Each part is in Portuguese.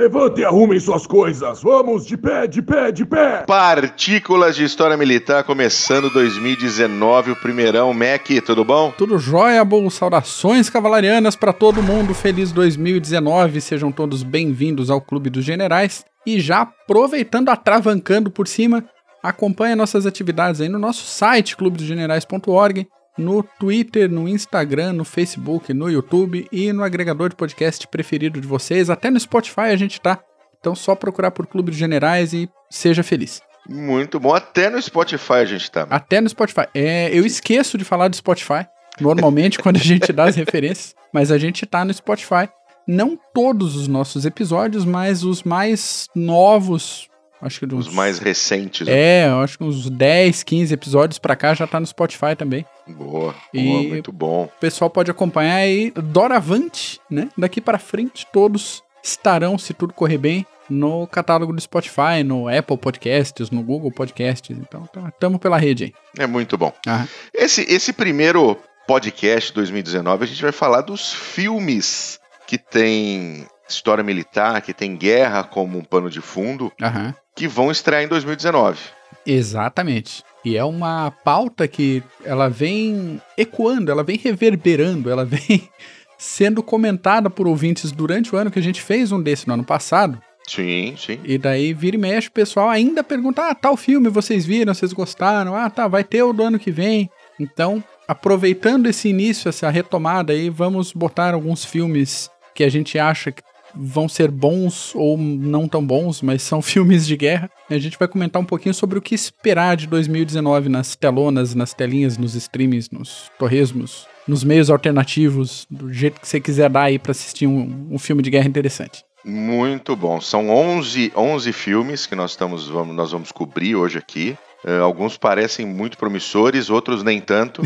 Levantem e arrumem suas coisas. Vamos, de pé, de pé, de pé. Partículas de História Militar começando 2019, o primeirão. Mac, tudo bom? Tudo jóia, bom. Saudações cavalarianas para todo mundo. Feliz 2019. Sejam todos bem-vindos ao Clube dos Generais. E já aproveitando, atravancando por cima, acompanhe nossas atividades aí no nosso site, clubedosgenerais.org no Twitter, no Instagram, no Facebook, no YouTube e no agregador de podcast preferido de vocês. Até no Spotify a gente tá. Então só procurar por Clube de Generais e seja feliz. Muito bom. Até no Spotify a gente tá. Até no Spotify. É, eu esqueço de falar do Spotify, normalmente, quando a gente dá as referências, mas a gente tá no Spotify. Não todos os nossos episódios, mas os mais novos, Acho que uns, Os mais recentes. Né? É, acho que uns 10, 15 episódios pra cá já tá no Spotify também. Boa, e boa, muito bom. O pessoal pode acompanhar aí doravante, né? Daqui para frente todos estarão, se tudo correr bem, no catálogo do Spotify, no Apple Podcasts, no Google Podcasts. Então, tá, tamo pela rede aí. É muito bom. Esse, esse primeiro podcast 2019, a gente vai falar dos filmes que tem história militar, que tem guerra como um pano de fundo, uhum. que vão estrear em 2019. Exatamente. E é uma pauta que ela vem ecoando, ela vem reverberando, ela vem sendo comentada por ouvintes durante o ano que a gente fez um desse no ano passado. Sim, sim. E daí vira e mexe, o pessoal ainda pergunta: ah, tal filme vocês viram, vocês gostaram? Ah, tá, vai ter o do ano que vem. Então, aproveitando esse início, essa retomada aí, vamos botar alguns filmes que a gente acha que vão ser bons ou não tão bons, mas são filmes de guerra. A gente vai comentar um pouquinho sobre o que esperar de 2019 nas telonas, nas telinhas, nos streams, nos torresmos, nos meios alternativos, do jeito que você quiser dar aí para assistir um, um filme de guerra interessante. Muito bom. São 11, 11 filmes que nós, estamos, vamos, nós vamos cobrir hoje aqui. Uh, alguns parecem muito promissores, outros nem tanto.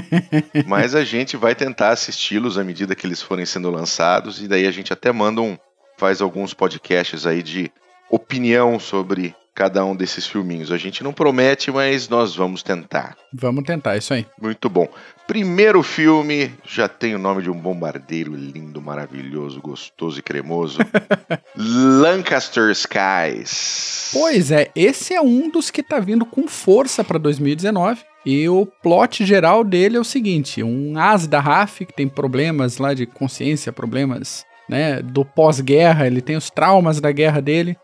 mas a gente vai tentar assisti-los à medida que eles forem sendo lançados. E daí a gente até manda um. faz alguns podcasts aí de opinião sobre cada um desses filminhos. A gente não promete, mas nós vamos tentar. Vamos tentar, isso aí. Muito bom. Primeiro filme, já tem o nome de um bombardeiro lindo, maravilhoso, gostoso e cremoso. Lancaster Skies. Pois é, esse é um dos que tá vindo com força para 2019. E o plot geral dele é o seguinte: um as da RAF que tem problemas lá de consciência, problemas né, do pós-guerra, ele tem os traumas da guerra dele.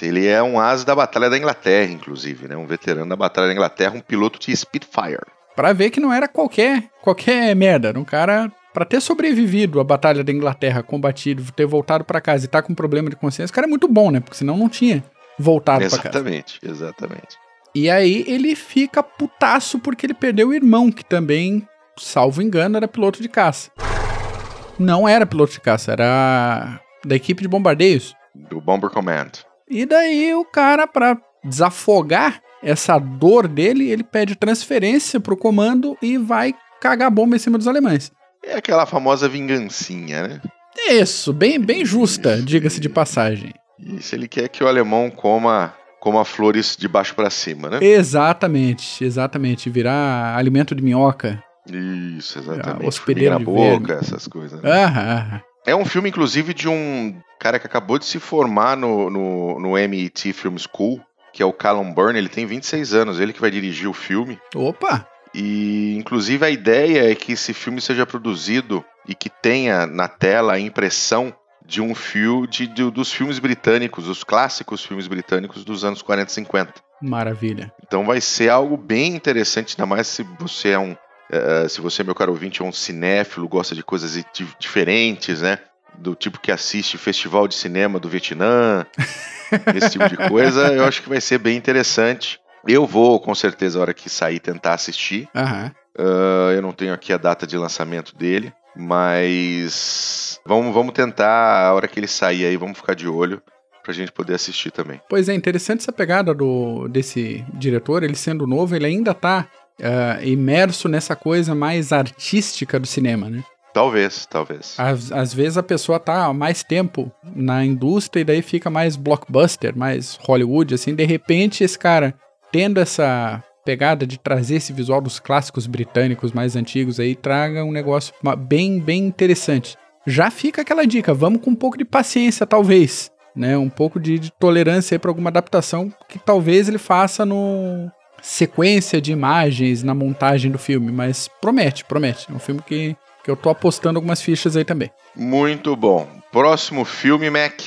Ele é um as da Batalha da Inglaterra, inclusive, né? Um veterano da Batalha da Inglaterra, um piloto de Spitfire. Pra ver que não era qualquer, qualquer merda, era um cara para ter sobrevivido à Batalha da Inglaterra, combatido, ter voltado para casa e tá com problema de consciência, o cara é muito bom, né? Porque senão não tinha voltado para casa. Exatamente, exatamente. E aí ele fica putaço porque ele perdeu o irmão, que também, salvo engano, era piloto de caça. Não era piloto de caça, era da equipe de bombardeios. Do Bomber Command. E daí o cara, para desafogar essa dor dele, ele pede transferência pro comando e vai cagar bomba em cima dos alemães. É aquela famosa vingancinha, né? Isso, bem, bem justa, diga-se de passagem. Isso, ele quer que o alemão coma, coma flores de baixo para cima, né? Exatamente, exatamente. Virar alimento de minhoca. Isso, exatamente. Hospedeiro na boca, essas coisas. Né? É um filme, inclusive, de um cara que acabou de se formar no, no, no MIT Film School, que é o Callum Byrne. Ele tem 26 anos, ele que vai dirigir o filme. Opa! E, inclusive, a ideia é que esse filme seja produzido e que tenha na tela a impressão de um filme de, de, dos filmes britânicos, os clássicos filmes britânicos dos anos 40 e 50. Maravilha. Então vai ser algo bem interessante, ainda mais se você é um Uh, se você, meu caro ouvinte, é um cinéfilo, gosta de coisas diferentes, né? Do tipo que assiste festival de cinema do Vietnã, esse tipo de coisa, eu acho que vai ser bem interessante. Eu vou, com certeza, a hora que sair, tentar assistir. Uhum. Uh, eu não tenho aqui a data de lançamento dele, mas vamos, vamos tentar, a hora que ele sair aí, vamos ficar de olho pra gente poder assistir também. Pois é, interessante essa pegada do, desse diretor, ele sendo novo, ele ainda tá uh, imerso nessa coisa mais artística do cinema, né? Talvez, talvez. Às, às vezes a pessoa tá mais tempo na indústria e daí fica mais blockbuster, mais Hollywood, assim. De repente, esse cara tendo essa pegada de trazer esse visual dos clássicos britânicos mais antigos aí, traga um negócio bem, bem interessante. Já fica aquela dica, vamos com um pouco de paciência, talvez. né? Um pouco de, de tolerância para alguma adaptação que talvez ele faça no sequência de imagens na montagem do filme, mas promete, promete. É um filme que, que eu tô apostando algumas fichas aí também. Muito bom. Próximo filme, Mac,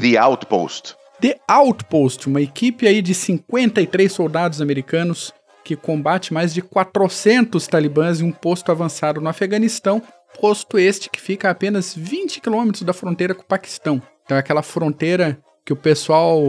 The Outpost. The Outpost, uma equipe aí de 53 soldados americanos que combate mais de 400 talibãs em um posto avançado no Afeganistão, posto este que fica a apenas 20 quilômetros da fronteira com o Paquistão. Então é aquela fronteira que o pessoal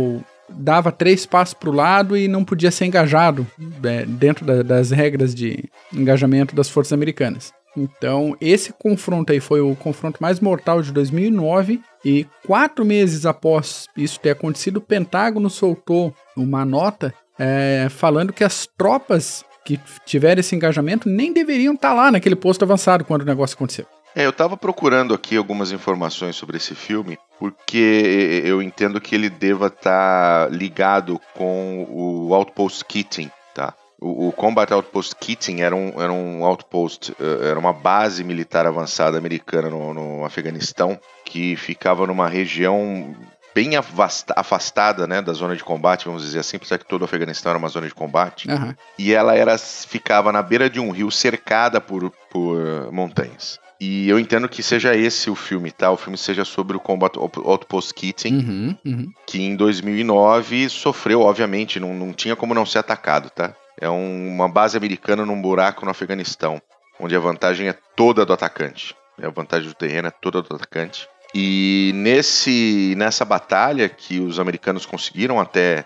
dava três passos para o lado e não podia ser engajado é, dentro da, das regras de engajamento das forças americanas. Então, esse confronto aí foi o confronto mais mortal de 2009 e quatro meses após isso ter acontecido, o Pentágono soltou uma nota é, falando que as tropas que tiveram esse engajamento nem deveriam estar tá lá naquele posto avançado quando o negócio aconteceu. É, eu estava procurando aqui algumas informações sobre esse filme, porque eu entendo que ele deva estar tá ligado com o Outpost Keating, tá? O, o, Combat Outpost Keating era um, era um outpost, eh, era uma base militar avançada americana no, no Afeganistão, que ficava numa região bem afastada né, da zona de combate, vamos dizer assim, apesar que todo o Afeganistão era uma zona de combate. Uhum. E ela era, ficava na beira de um rio cercada por, por montanhas. E eu entendo que seja esse o filme, tá? O filme seja sobre o Combat Outpost Keating, uhum, uhum. que em 2009 sofreu, obviamente, não, não tinha como não ser atacado, tá? É um, uma base americana num buraco no Afeganistão, onde a vantagem é toda do atacante. A vantagem do terreno é toda do atacante. E nesse, nessa batalha que os americanos conseguiram até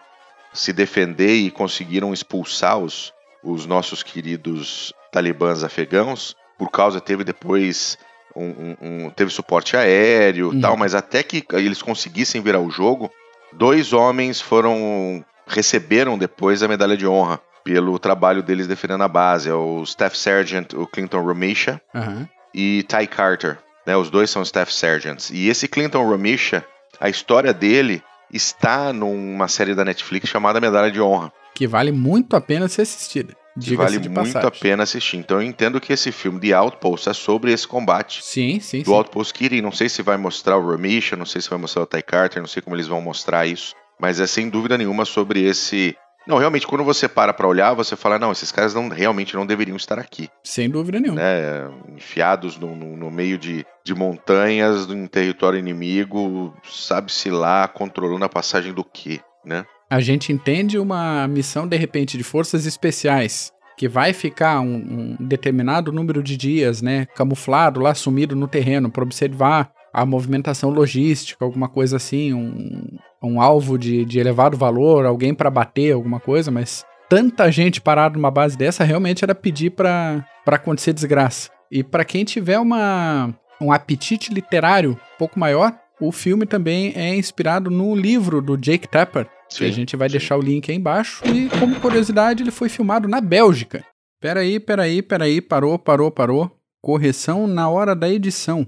se defender e conseguiram expulsar os, os nossos queridos talibãs afegãos, por causa teve depois um, um, um teve suporte aéreo uhum. tal, mas até que eles conseguissem virar o jogo, dois homens foram receberam depois a medalha de honra pelo trabalho deles defendendo a base, é o Staff Sergeant, o Clinton Romisha uhum. e Ty Carter. Né, os dois são Staff Sergeants. E esse Clinton Romisha, a história dele está numa série da Netflix chamada Medalha de Honra. Que vale muito a pena ser assistida. Que vale muito passagem. a pena assistir. Então eu entendo que esse filme The Outpost é sobre esse combate. Sim, sim. Do sim. Outpost Kitty. Não sei se vai mostrar o Romisha, não sei se vai mostrar o Ty Carter, não sei como eles vão mostrar isso. Mas é sem dúvida nenhuma sobre esse não, realmente, quando você para pra olhar, você fala, não, esses caras não, realmente não deveriam estar aqui. Sem dúvida nenhuma. Né? Enfiados no, no, no meio de, de montanhas, em território inimigo, sabe-se lá, controlando a passagem do quê, né? A gente entende uma missão, de repente, de forças especiais, que vai ficar um, um determinado número de dias, né, camuflado lá, sumido no terreno, para observar a movimentação logística, alguma coisa assim, um, um alvo de, de elevado valor, alguém para bater, alguma coisa, mas tanta gente parada numa base dessa realmente era pedir para acontecer desgraça. E para quem tiver uma, um apetite literário um pouco maior, o filme também é inspirado no livro do Jake Tapper, sim, que a gente vai deixar o link aí embaixo. E como curiosidade, ele foi filmado na Bélgica. Peraí, peraí, peraí, parou, parou, parou. Correção na hora da edição.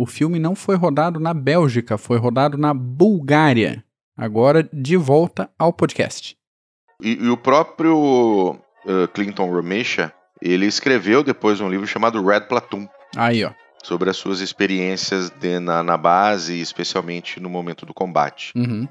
O filme não foi rodado na Bélgica, foi rodado na Bulgária. Agora, de volta ao podcast. E, e o próprio uh, Clinton Romesha, ele escreveu depois um livro chamado Red Platoon. Aí, ó. Sobre as suas experiências de, na, na, base, especialmente no momento do combate. Uhum.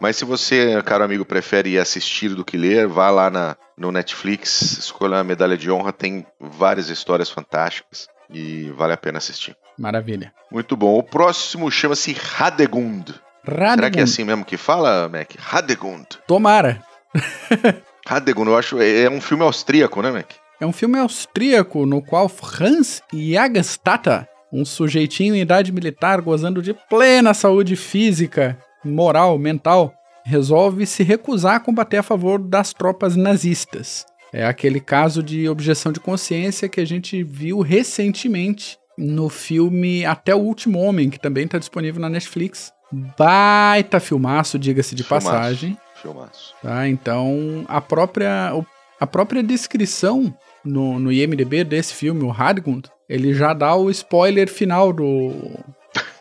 Mas se você, caro amigo, prefere assistir do que ler, vá lá na, no Netflix, escolha a medalha de honra, tem várias histórias fantásticas e vale a pena assistir. Maravilha. Muito bom. O próximo chama-se Radegund. Radegund. Será que é assim mesmo que fala, Mac? Radegund. Tomara. Radegund, eu acho. É, um filme austríaco, né, Mac? É um filme austríaco no qual Hans Jagstatter, um sujeitinho em idade militar gozando de plena saúde física, moral, mental, resolve se recusar a combater a favor das tropas nazistas. É aquele caso de objeção de consciência que a gente viu recentemente no filme Até o Último Homem, que também está disponível na Netflix. Baita filmaço, diga-se de filmaço, passagem. Filmaço. Tá, então, a própria, a própria descrição no, no IMDB desse filme, o Radgund, ele já dá o spoiler final do,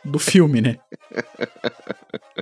do filme, né?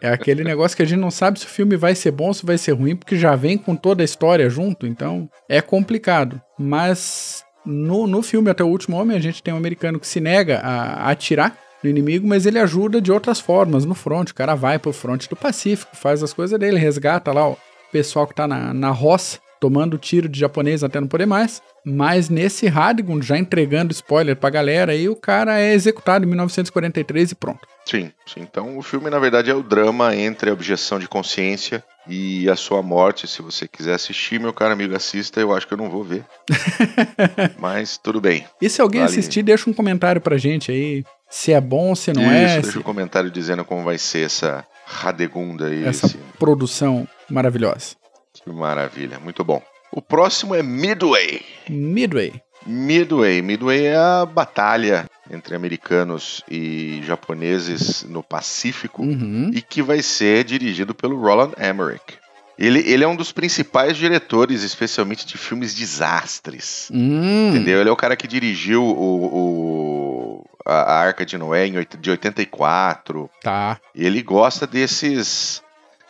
É aquele negócio que a gente não sabe se o filme vai ser bom ou se vai ser ruim, porque já vem com toda a história junto, então é complicado. Mas no, no filme Até o Último Homem, a gente tem um americano que se nega a, a atirar no inimigo, mas ele ajuda de outras formas no front. O cara vai pro front do Pacífico, faz as coisas dele, resgata lá o pessoal que tá na, na roça, tomando tiro de japonês até não poder mais. Mas nesse Radigan, já entregando spoiler pra galera, aí o cara é executado em 1943 e pronto. Sim, sim. Então o filme, na verdade, é o drama entre a objeção de consciência e a sua morte. Se você quiser assistir, meu caro amigo, assista. Eu acho que eu não vou ver. Mas tudo bem. E se alguém Vale. assistir, deixa um comentário pra gente aí. Se é bom, se não Isso, é. deixa se- um comentário dizendo como vai ser essa radegunda aí. essa esse- produção maravilhosa. Que maravilha, muito bom. O próximo é Midway. Midway. Midway. Midway é a batalha entre americanos e japoneses no Pacífico Uhum. e que vai ser dirigido pelo Roland Emmerich. Ele, ele é um dos principais diretores, especialmente de filmes desastres. Hum. Entendeu? Ele é o cara que dirigiu o, o- a, Arca de Noé em de 84. Tá. E ele gosta desses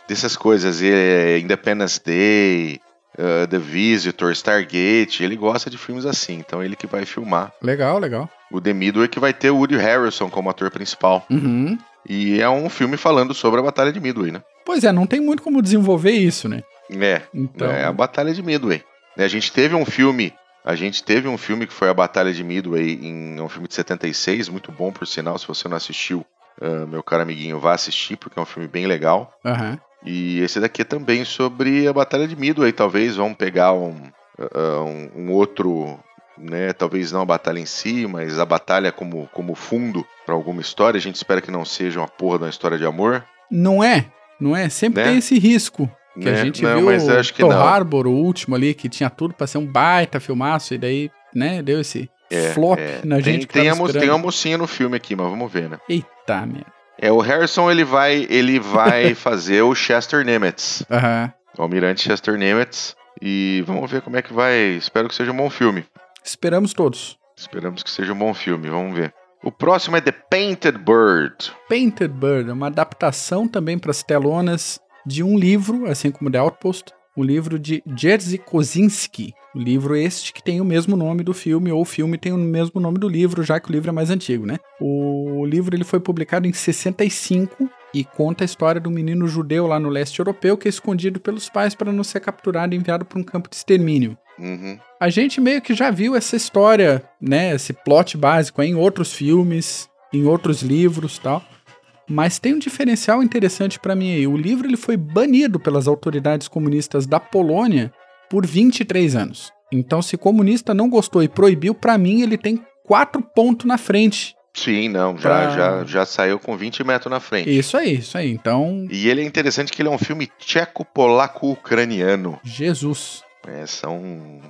dessas coisas. É Independence Day, uh, The Visitor, Stargate. Ele gosta de filmes assim. Então ele que vai filmar. Legal, legal. O The Midway que vai ter o Woody Harrelson como ator principal. Uhum. E é um filme falando sobre a Batalha de Midway, né? Pois é, não tem muito como desenvolver isso, né? É, Então. é a Batalha de Midway. A gente teve um filme, a gente teve um filme que foi a Batalha de Midway em um filme de 76, muito bom por sinal, se você não assistiu, ah, meu caro amiguinho, vá assistir porque é um filme bem legal. Aham. E esse daqui é também sobre a Batalha de Midway, talvez vão pegar um, ah, um, um outro, né, talvez não a batalha em si, mas a batalha como, como fundo para alguma história. A gente espera que não seja uma porra de uma história de amor. Não é? Não é? Sempre Né? tem esse risco. Que a né? gente não, viu mas o acho que Pearl não. Harbor, o último ali, que tinha tudo pra ser um baita filmaço, e daí, né, deu esse É, flop é. na tem, gente tem, a esperando. tem uma mocinha no filme aqui, mas vamos ver, né? Eita, merda. É, o Harrison ele vai, ele vai fazer o Chester Nimitz, Aham. o Almirante Chester Nimitz, e vamos ver como é que vai. Espero que seja um bom filme. Esperamos todos. Esperamos que seja um bom filme, vamos ver. O próximo é The Painted Bird. Painted Bird é uma adaptação também para as telonas de um livro, assim como The Outpost, um livro de Jerzy Kosinski. O livro este que tem o mesmo nome do filme, ou o filme tem o mesmo nome do livro, já que o livro é mais antigo, né? O livro ele foi publicado em 65 e conta a história do menino judeu lá no leste europeu que é escondido pelos pais para não ser capturado e enviado para um campo de extermínio. Uhum. A gente meio que já viu essa história, né, esse plot básico em outros filmes, em outros livros, tal. Mas tem um diferencial interessante pra mim aí. O livro ele foi banido pelas autoridades comunistas da Polônia por 23 anos. Então, se comunista não gostou e proibiu, pra mim ele tem quatro pontos na frente. Sim, não, já, Pra- já, já saiu com 20 metros na frente. Isso aí, isso aí. Então, E ele é interessante que ele é um filme tcheco-polaco-ucraniano. Jesus. É, são,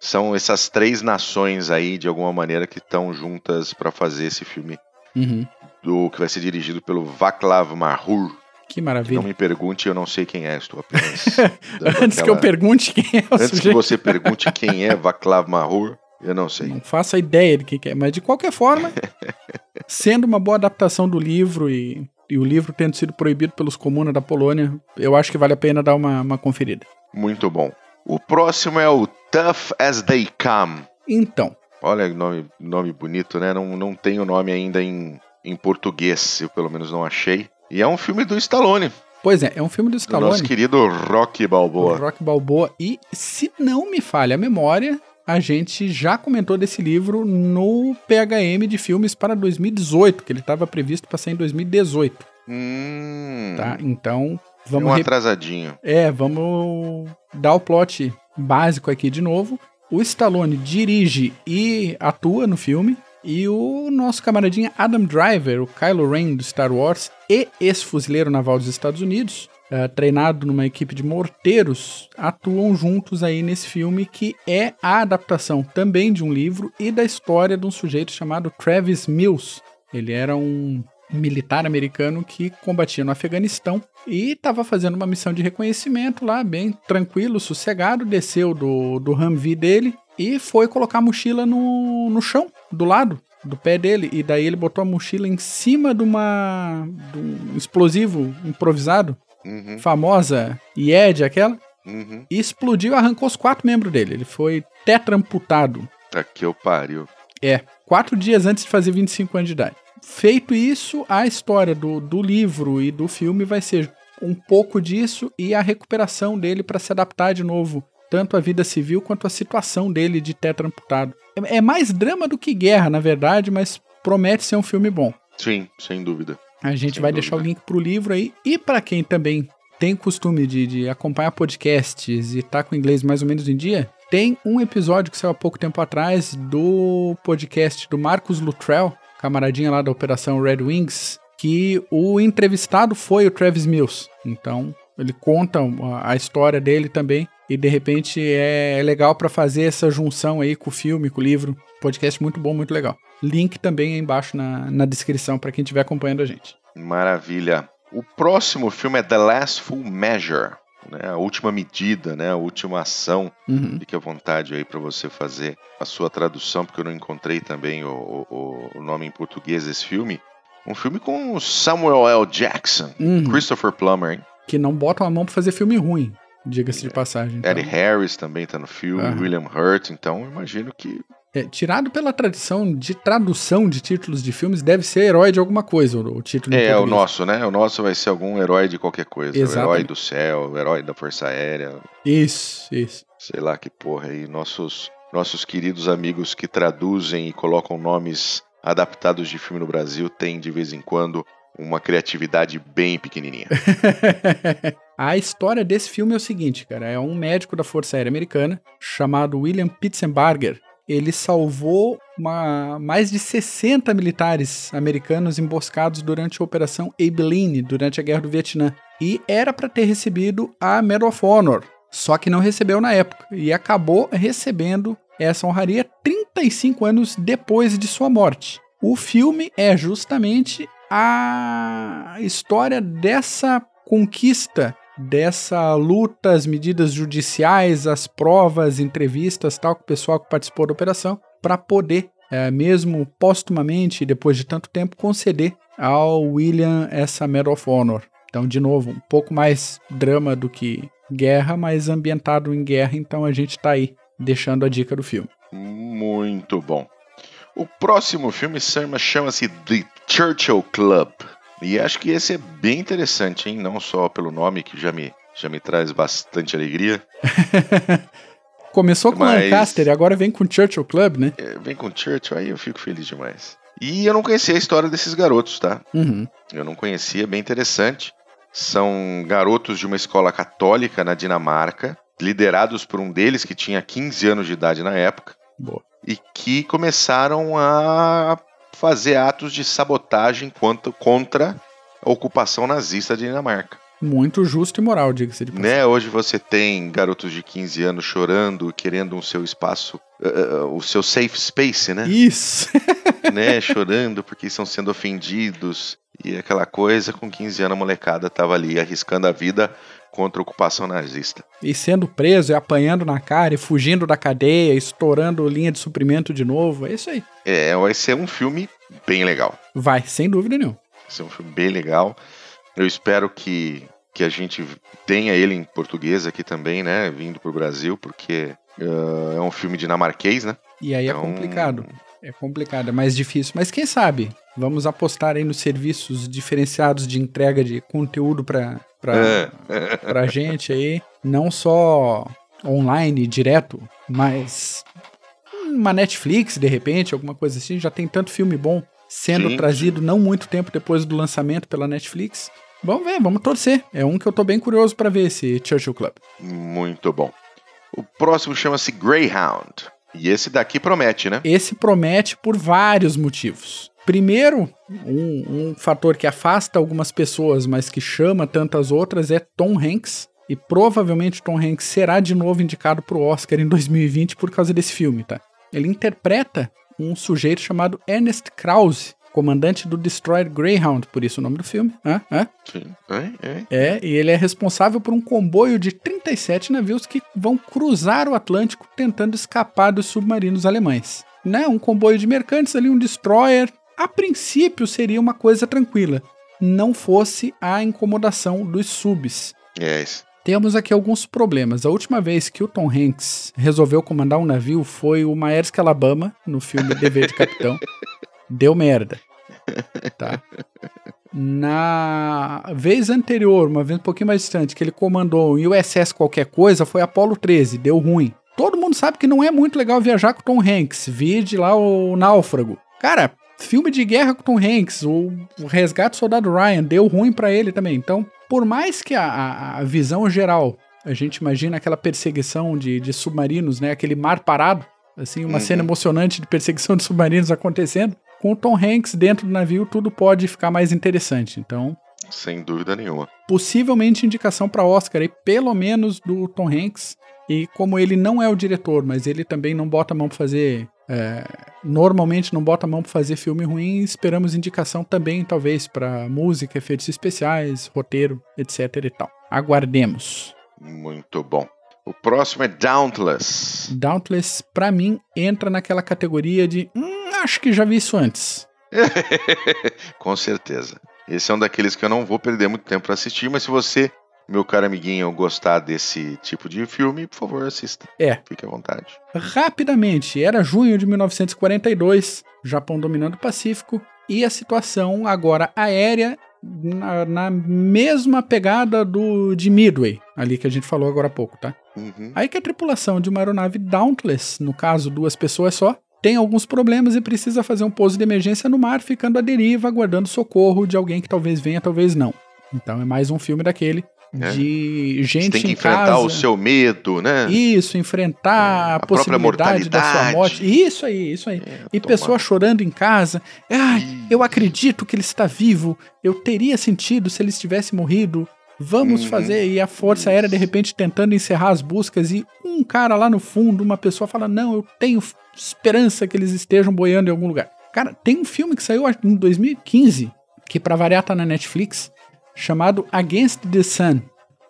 são essas três nações aí, de alguma maneira, que estão juntas para fazer esse filme Uhum. do que vai ser dirigido pelo Vaclav Mahur. Que Não maravilha. me pergunte, eu não sei quem é, estou apenas. Antes que aquela- eu pergunte quem é o Antes que sujeito. você pergunte quem é Vaclav Mahur, eu não sei. Não faço a ideia de quem que é, mas de qualquer forma, sendo uma boa adaptação do livro e, e o livro tendo sido proibido pelos comunas da Polônia, eu acho que vale a pena dar uma, uma conferida. Muito bom. O próximo é o Tough as They Come. Então, Olha que nome, nome bonito, né? Não, não tem o nome ainda em, em português, eu pelo menos não achei. E é um filme do Stallone, pois é, é um filme do do Stallone, nosso querido Rocky o Balboa. Rock Balboa, e se não me falha a memória, a gente já comentou desse livro no PHM de filmes para 2018, que ele estava previsto para sair em 2018, Hum, tá? Então, vamos um re- atrasadinho. É, vamos dar o plot básico aqui de novo. O Stallone dirige e atua no filme. E o nosso camaradinha Adam Driver, o Kylo Ren do Star Wars e ex-fuzileiro naval dos Estados Unidos, eh, treinado numa equipe de morteiros, atuam juntos aí nesse filme que é a adaptação também de um livro e da história de um sujeito chamado Travis Mills. Ele era um militar americano que combatia no Afeganistão e estava fazendo uma missão de reconhecimento lá, bem tranquilo, sossegado, desceu do, do Humvee dele e foi colocar a mochila no, no chão, do lado do pé dele, e daí ele botou a mochila em cima de uma de um explosivo improvisado, Uhum, famosa IED aquela, uhum. e explodiu e arrancou os quatro membros dele. Ele foi tetraamputado. Aqui eu pariu. É, quatro dias antes de fazer 25 anos de idade. Feito isso, a história do, do livro e do filme vai ser um pouco disso e a recuperação dele para se adaptar de novo, tanto à vida civil quanto à situação dele de tetra-amputado. É, é mais drama do que guerra, na verdade, mas promete ser um filme bom. Sim, sem dúvida. A gente Sem vai dúvida. deixar o link pro livro aí. E para quem também tem costume de, de acompanhar podcasts e tá com inglês mais ou menos em dia, tem um episódio que saiu há pouco tempo atrás do podcast do Marcos Luttrell, camaradinha lá da Operação Red Wings, que o entrevistado foi o Travis Mills. Então, ele conta a- história dele também e de repente é legal para fazer essa junção aí com o filme, com o livro. Podcast muito bom, muito legal. Link também aí embaixo na, na descrição para quem estiver acompanhando a gente. Maravilha. O próximo filme é The Last Full Measure, né? A última medida, né? A última ação. Uhum. Fique à vontade aí para você fazer a sua tradução, porque eu não encontrei também o, o- o nome em português desse filme. Um filme com Samuel L. Jackson, Uhum. Christopher Plummer, hein? Que não botam a mão pra fazer filme ruim, diga-se de passagem. Então, Eddie Harris também tá no filme, Aham. William Hurt, então eu imagino que é, tirado pela tradição de tradução de títulos de filmes, deve ser herói de alguma coisa, o, o título em é o nosso, né? O nosso vai ser algum herói de qualquer coisa, o herói Exatamente. do céu, o herói da Força Aérea, Isso, isso. sei lá que porra aí, nossos nossos queridos amigos que traduzem e colocam nomes adaptados de filme no Brasil têm de vez em quando uma criatividade bem pequenininha. a história desse filme é o seguinte, cara. É um médico da Força Aérea Americana chamado William Pitzenbarger. Ele salvou uma- mais de 60 militares americanos emboscados durante a Operação Abilene, durante a Guerra do Vietnã. E era para ter recebido a Medal of Honor, só que não recebeu na época. E acabou recebendo essa honraria 35 anos depois de sua morte. O filme é justamente a história dessa conquista, dessa luta, as medidas judiciais, as provas, entrevistas, tal, com o pessoal que participou da operação, para poder, eh, mesmo póstumamente, depois de tanto tempo, conceder ao William essa Medal of Honor. Então, de novo, um pouco mais drama do que guerra, mas ambientado em guerra, então a gente tá aí deixando a dica do filme. Muito bom. O próximo filme chama- chama-se The Churchill Club. E acho que esse é bem interessante, hein? Não só pelo nome, que já me, já me traz bastante alegria. Começou com Mas- Lancaster e agora vem com Churchill Club, né? É, vem com Churchill, aí eu fico feliz demais. E eu não conhecia a história desses garotos, tá? Uhum. Eu não conhecia, bem interessante. São garotos de uma escola católica na Dinamarca, liderados por um deles que tinha 15 anos de idade na época. Boa. e que começaram a fazer atos de sabotagem quanto, contra a ocupação nazista da Dinamarca. Muito justo e moral, diga-se de passagem. Né? Hoje você tem garotos de 15 anos chorando, querendo um seu espaço, eh, o seu safe space, né? Isso. né? Chorando porque estão sendo ofendidos e aquela coisa. Com 15 anos a molecada tava ali arriscando a vida contra a ocupação nazista. e sendo preso e apanhando na cara e fugindo da cadeia, estourando linha de suprimento de novo. É isso aí. É, vai ser um filme bem legal. Vai, sem dúvida nenhuma. Vai ser um filme bem legal. Eu espero que, que a gente tenha ele em português aqui também, né? Vindo pro Brasil, porque ah, é um filme dinamarquês, né? E aí é Então- complicado. É complicado, é mais difícil. Mas quem sabe? Vamos apostar aí nos serviços diferenciados de entrega de conteúdo pra, pra, É. pra gente aí. Não só online, direto, mas uma Netflix, de repente, alguma coisa assim. Já tem tanto filme bom sendo Sim, trazido não muito tempo depois do lançamento pela Netflix. Vamos ver, vamos torcer. É um que eu tô bem curioso pra ver esse Churchill Club. Muito bom. O próximo chama-se Greyhound. E esse daqui promete, né? Esse promete por vários motivos. Primeiro, um, um fator que afasta algumas pessoas, mas que chama tantas outras, é Tom Hanks. E provavelmente Tom Hanks será de novo indicado para o Oscar em 2020 por causa desse filme, tá? Ele interpreta um sujeito chamado Ernest Krause, comandante do Destroyer Greyhound, por isso o nome do filme. Hã? Hã? Sim. É, é. É, e ele é responsável por um comboio de 37 navios que vão cruzar o Atlântico tentando escapar dos submarinos alemães. Né? Um comboio de mercantes ali, um destroyer. A princípio seria uma coisa tranquila, não fosse a incomodação dos subs. É esse. Temos aqui alguns problemas. A última vez que o Tom Hanks resolveu comandar um navio foi o Maersk Alabama, no filme Dever de Capitão. Deu merda. Tá? Na vez anterior, uma vez um pouquinho mais distante, que ele comandou o USS qualquer coisa, foi Apollo 13, deu ruim. Todo mundo sabe que não é muito legal viajar com Tom Hanks. Vide lá o Náufrago. Cara, filme de guerra com Tom Hanks, o, Resgate do Soldado Ryan, deu ruim para ele também. Então, por mais que a, a, visão geral, a gente imagina aquela perseguição de, de submarinos, né? Aquele mar parado, assim, uma uhum. cena emocionante de perseguição de submarinos acontecendo com o Tom Hanks dentro do navio, tudo pode ficar mais interessante. Então. Sem dúvida nenhuma. Possivelmente indicação para Oscar, aí, pelo menos do Tom Hanks. E como ele não é o diretor, mas ele também não bota a mão para fazer. É, normalmente não bota a mão para fazer filme ruim, esperamos indicação também, talvez, para música, efeitos especiais, roteiro, etc e tal. Aguardemos. Muito bom. O próximo é Dauntless. Dauntless, para mim, entra naquela categoria de. Hum, acho que já vi isso antes. Com certeza. Esse é um daqueles que eu não vou perder muito tempo para assistir, mas se você, meu caro amiguinho, gostar desse tipo de filme, por favor, assista. É. Fique à vontade. Rapidamente, era junho de 1942, Japão dominando o Pacífico, e a situação agora aérea na, na, mesma pegada do de Midway, ali que a gente falou agora há pouco, tá? Uhum. Aí que a tripulação de uma aeronave Dauntless, no caso duas pessoas só, tem alguns problemas e precisa fazer um pouso de emergência no mar, ficando à deriva, aguardando socorro de alguém que talvez venha, talvez não. Então é mais um filme daquele é. de gente Você tem que enfrentar casa. o seu medo, né? Isso, enfrentar é, a, a possibilidade da sua morte. Isso aí, isso aí. É, e pessoa chorando em casa. Ah, eu acredito que ele está vivo. Eu teria sentido se ele tivesse morrido. Vamos uhum. fazer. E a Força Aérea, de repente, tentando encerrar as buscas. E um cara lá no fundo, uma pessoa fala: Não, eu tenho esperança que eles estejam boiando em algum lugar. Cara, tem um filme que saiu em 2015, que para variar tá na Netflix, chamado Against the Sun.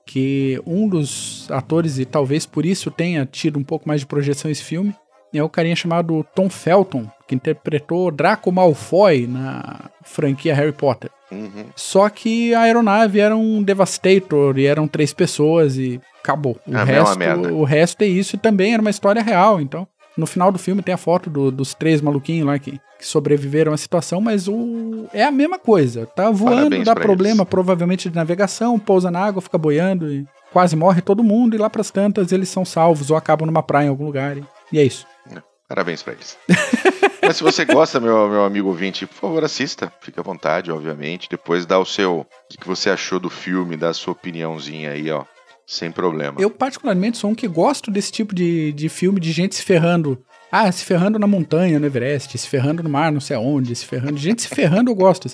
Que um dos atores, e talvez por isso tenha tido um pouco mais de projeção esse filme, é o carinha chamado Tom Felton, que interpretou Draco Malfoy na franquia Harry Potter. Uhum. Só que a aeronave era um Devastator e eram três pessoas e acabou. O, é resto, o resto é isso e também era uma história real, então. No final do filme tem a foto do, dos três maluquinhos lá que, que, sobreviveram à situação, mas o é a mesma coisa. Tá voando, Parabéns dá problema eles. provavelmente de navegação, pousa na água, fica boiando e quase morre todo mundo e lá pras tantas eles são salvos ou acabam numa praia em algum lugar. E, e é isso. Parabéns pra eles. Mas se você gosta, meu, meu amigo ouvinte, por favor, assista. Fique à vontade, obviamente. Depois dá o seu. O que você achou do filme, dá a sua opiniãozinha aí, ó. Sem problema. Eu, particularmente, sou um que gosto desse tipo de, de filme de gente se ferrando. Ah, se ferrando na montanha, no Everest, se ferrando no mar, não sei aonde, se ferrando. Gente se ferrando, eu gosto.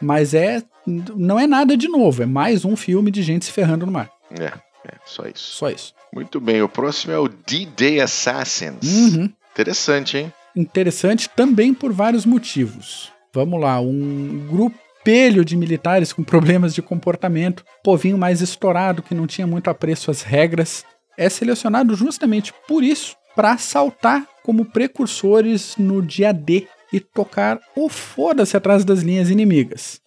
Mas é. Não é nada de novo, é mais um filme de gente se ferrando no mar. É, é, só isso. Só isso. Muito bem, o próximo é o D-Day Assassins. Uhum. Interessante, hein? Interessante também por vários motivos. Vamos lá, um grupelho de militares com problemas de comportamento, povinho mais estourado que não tinha muito apreço às regras, é selecionado justamente por isso para saltar como precursores no dia D e tocar o foda-se atrás das linhas inimigas.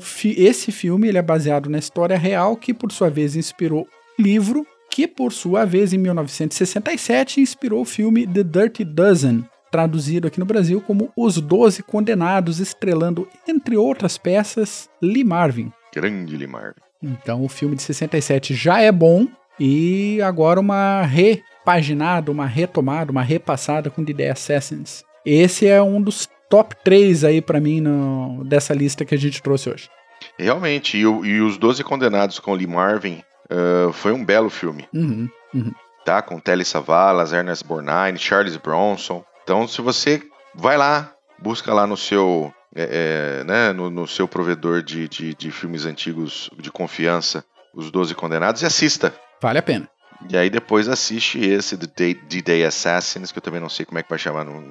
Fi esse filme ele é baseado na história real que, por sua vez, inspirou o livro que por sua vez em 1967 inspirou o filme The Dirty Dozen, traduzido aqui no Brasil como Os Doze Condenados, estrelando, entre outras peças, Lee Marvin. Grande Lee Marvin. Então o filme de 67 já é bom e agora uma repaginada, uma retomada, uma repassada com The Assassins. Esse é um dos top 3 aí para mim no, dessa lista que a gente trouxe hoje. Realmente, e, e os Doze Condenados com Lee Marvin Uh, foi um belo filme. Uhum, uhum. Tá? Com Telly Savalas, Ernest Borgnine, Charles Bronson. Então, se você vai lá, busca lá no seu, é, é, né, no, no, seu provedor de, de, de, filmes antigos de confiança, Os Doze Condenados, e assista. Vale a pena. E aí depois assiste esse The Day, The Day Assassins, que eu também não sei como é que vai chamar. No...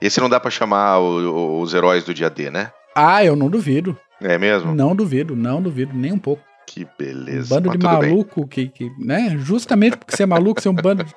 Esse não dá para chamar o, os heróis do dia D, né? Ah, eu não duvido. É mesmo? Não duvido, não duvido, nem um pouco. Que beleza. Um bando de maluco que, que, né? Justamente porque você é maluco, você é um bando de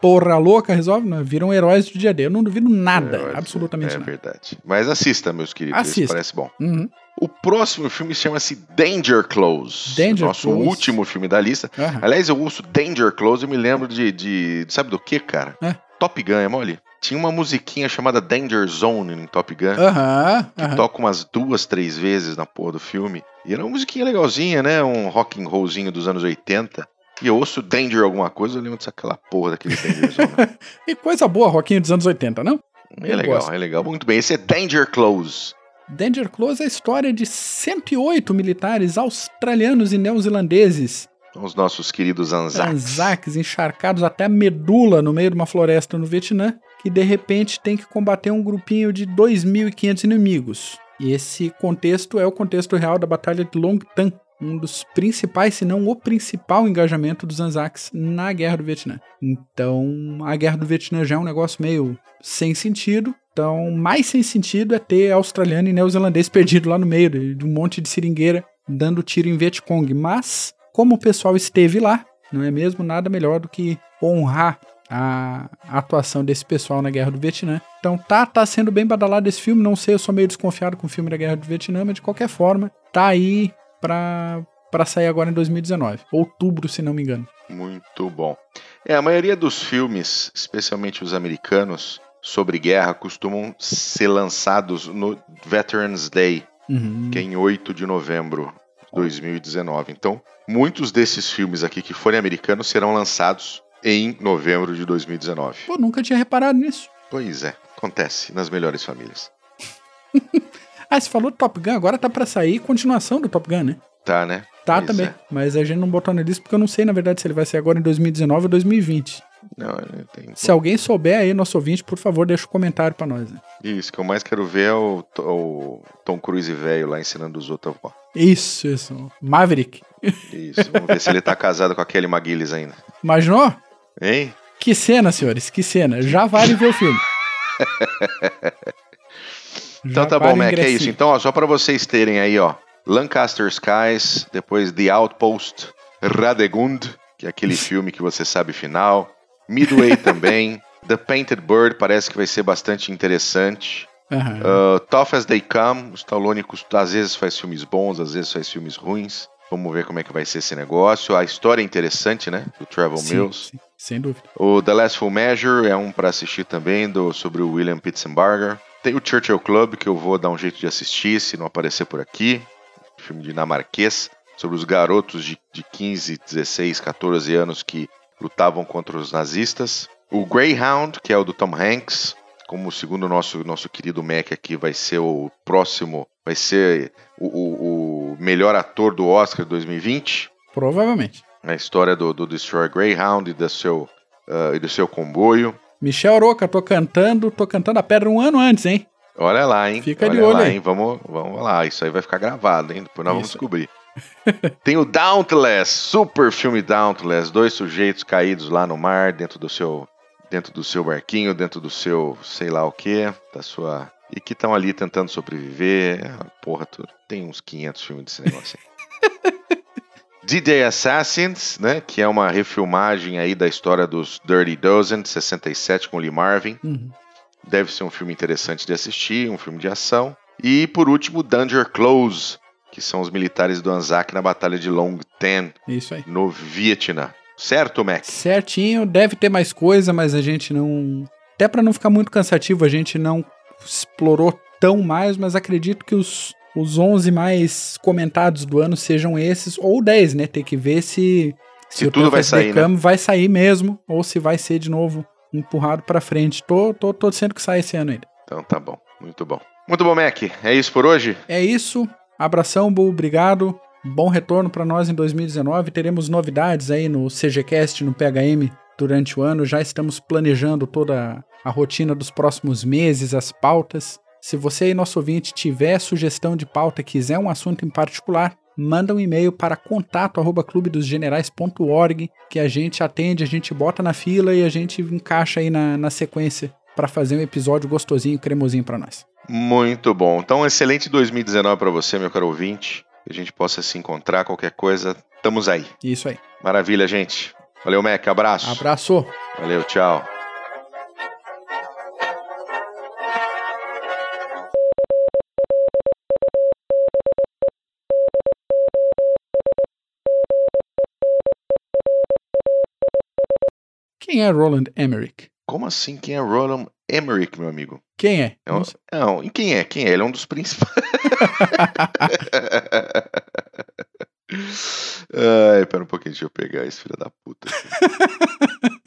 porra louca, resolve, né? Viram heróis do dia a dia. Eu não duvido nada, absolutamente é nada. É verdade. Mas assista, meus queridos. Assista. parece bom. Uhum. O próximo filme chama-se Danger Close. Danger nosso Close. último filme da lista. Uhum. Aliás, eu uso Danger Close e me lembro de, de, de, Sabe do que, cara? É. Top Gun, é mole? Tinha uma musiquinha chamada Danger Zone em Top Gun. Aham. que aham. toca umas duas, três vezes na porra do filme. E era uma musiquinha legalzinha, né? Um rock and rollzinho dos anos 80. E eu ouço Danger alguma coisa, eu lembro daquela porra daquele Danger Zone. E coisa boa, Roquinho dos anos 80, não? é Eu legal, gosto. é legal. Muito bem. Esse é Danger Close. Danger Close é a história de 108 militares australianos e neozelandeses, Os nossos queridos Anzacs. Anzacs, encharcados até a medula no meio de uma floresta no Vietnã, que de repente tem que combater um grupinho de 2.500 inimigos. E esse contexto é o contexto real da Batalha de Long Tan, um dos principais, se não o principal engajamento dos Anzacs na Guerra do Vietnã. Então, a Guerra do Vietnã já é um negócio meio sem sentido. Então, mais sem sentido é ter australiano e neozelandês perdido lá no meio de um monte de seringueira dando tiro em Vietcong. Mas, como o pessoal esteve lá, não é mesmo nada melhor do que honrar a atuação desse pessoal na Guerra do Vietnã. Então tá, tá sendo bem badalado esse filme, não sei, eu sou meio desconfiado com o filme da Guerra do Vietnã, mas de qualquer forma, tá aí pra, pra sair agora em 2019. Outubro, se não me engano. Muito bom. É, a maioria dos filmes, especialmente os americanos, sobre guerra, costumam ser lançados no Veterans Day, Uhum. que é em 8 de novembro de 2019. Então, muitos desses filmes aqui que forem americanos serão lançados em novembro de 2019. Pô, nunca tinha reparado nisso. Pois é, acontece nas melhores famílias. Ah, você falou do Top Gun, agora tá pra sair continuação do Top Gun, né? Tá, né? Tá Pois também. é. Mas a gente não botou na lista porque eu não sei, na verdade, se ele vai ser agora em 2019 ou 2020. Não, tem... Se alguém souber aí, nosso ouvinte, por favor, deixa um comentário pra nós. Né? Isso, que eu mais quero ver é o, o Tom Cruise velho lá ensinando os outros a voar. Isso, isso. Maverick. Isso, vamos ver se ele tá casado com a Kelly McGillis ainda. Imaginou? Hein? Que cena, senhores, que cena. Já vale ver o filme. Então Já tá vale bom, Mac, é isso. Então, ó, só pra vocês terem aí, ó. Lancaster Skies, depois The Outpost, Radegund, que é aquele filme que você sabe final. Midway também. The Painted Bird parece que vai ser bastante interessante. Aham. Uh, Tough as They Come, o Stallone às vezes faz filmes bons, às vezes faz filmes ruins. Vamos ver como é que vai ser esse negócio. A história é interessante, né? Do Trevor Sim, Mills. sim, sem dúvida. O The Last Full Measure é um pra assistir também, do, sobre o William Pitzenbarger. Tem o Churchill Club, que eu vou dar um jeito de assistir, se não aparecer por aqui. Filme dinamarquês, sobre os garotos de, de 15, 16, 14 anos que lutavam contra os nazistas. O Greyhound, que é o do Tom Hanks, como segundo o nosso, nosso querido Mac aqui, vai ser o próximo, vai ser o- o melhor ator do Oscar 2020 Provavelmente. a história do, do Destroyer Greyhound e do seu, ah, e do seu comboio. Michel Aroca, tô cantando, tô cantando a pedra um ano antes, hein? Olha lá, hein? Fica Olha de olho lá, aí. hein? Vamos, vamos lá, isso aí vai ficar gravado, hein? Depois nós vamos Isso. descobrir. Tem o Dauntless, super filme Dauntless, dois sujeitos caídos lá no mar, dentro do seu, dentro do seu barquinho, dentro do seu, sei lá o que, da sua e que estão ali tentando sobreviver. Ah, Porra, tudo. Tem uns 500 filmes desse negócio aí. D-Day Assassins, né? Que é uma refilmagem aí da história dos Dirty Dozen, de 67, com Lee Marvin. Uhum. Deve ser um filme interessante de assistir, um filme de ação. E por último, Danger Close, que são os militares do Anzac na Batalha de Long Tan, Isso aí. no Vietnã. Certo, Mac? Certinho, deve ter mais coisa, mas a gente não. Até pra não ficar muito cansativo, a gente não explorou tão mais, mas acredito que os, os 11 mais comentados do ano sejam esses, ou 10, né? Tem que ver se, Se o tudo vai sair, Become vai sair mesmo, ou se vai ser de novo empurrado pra frente. Tô, tô torcendo que saia esse ano ainda. Então tá bom, muito bom. Muito bom, Mac. É isso por hoje? É isso. Abração, Bu, obrigado. Bom retorno para nós em 2019. Teremos novidades aí no CGCast, no PHM durante o ano. Já estamos planejando toda a rotina dos próximos meses, as pautas. Se você aí, nosso ouvinte, tiver sugestão de pauta, quiser um assunto em particular, manda um e-mail para contato@clubedosgenerais.org que a gente atende, a gente bota na fila e a gente encaixa aí na, na sequência para fazer um episódio gostosinho, cremosinho para nós. Muito bom. Então, um excelente 2019 para você, meu caro ouvinte. Que a gente possa se encontrar, qualquer coisa, estamos aí. Isso aí. Maravilha, gente. Valeu, Mac. Abraço. Abraço. Valeu, tchau. Quem é Roland Emmerich? Como assim? Quem é Roland Emmerich, meu amigo? Quem é? É um- Não, e quem é? Quem é? Ele é um dos principais. Ai, pera um pouquinho, deixa eu pegar esse filho da puta.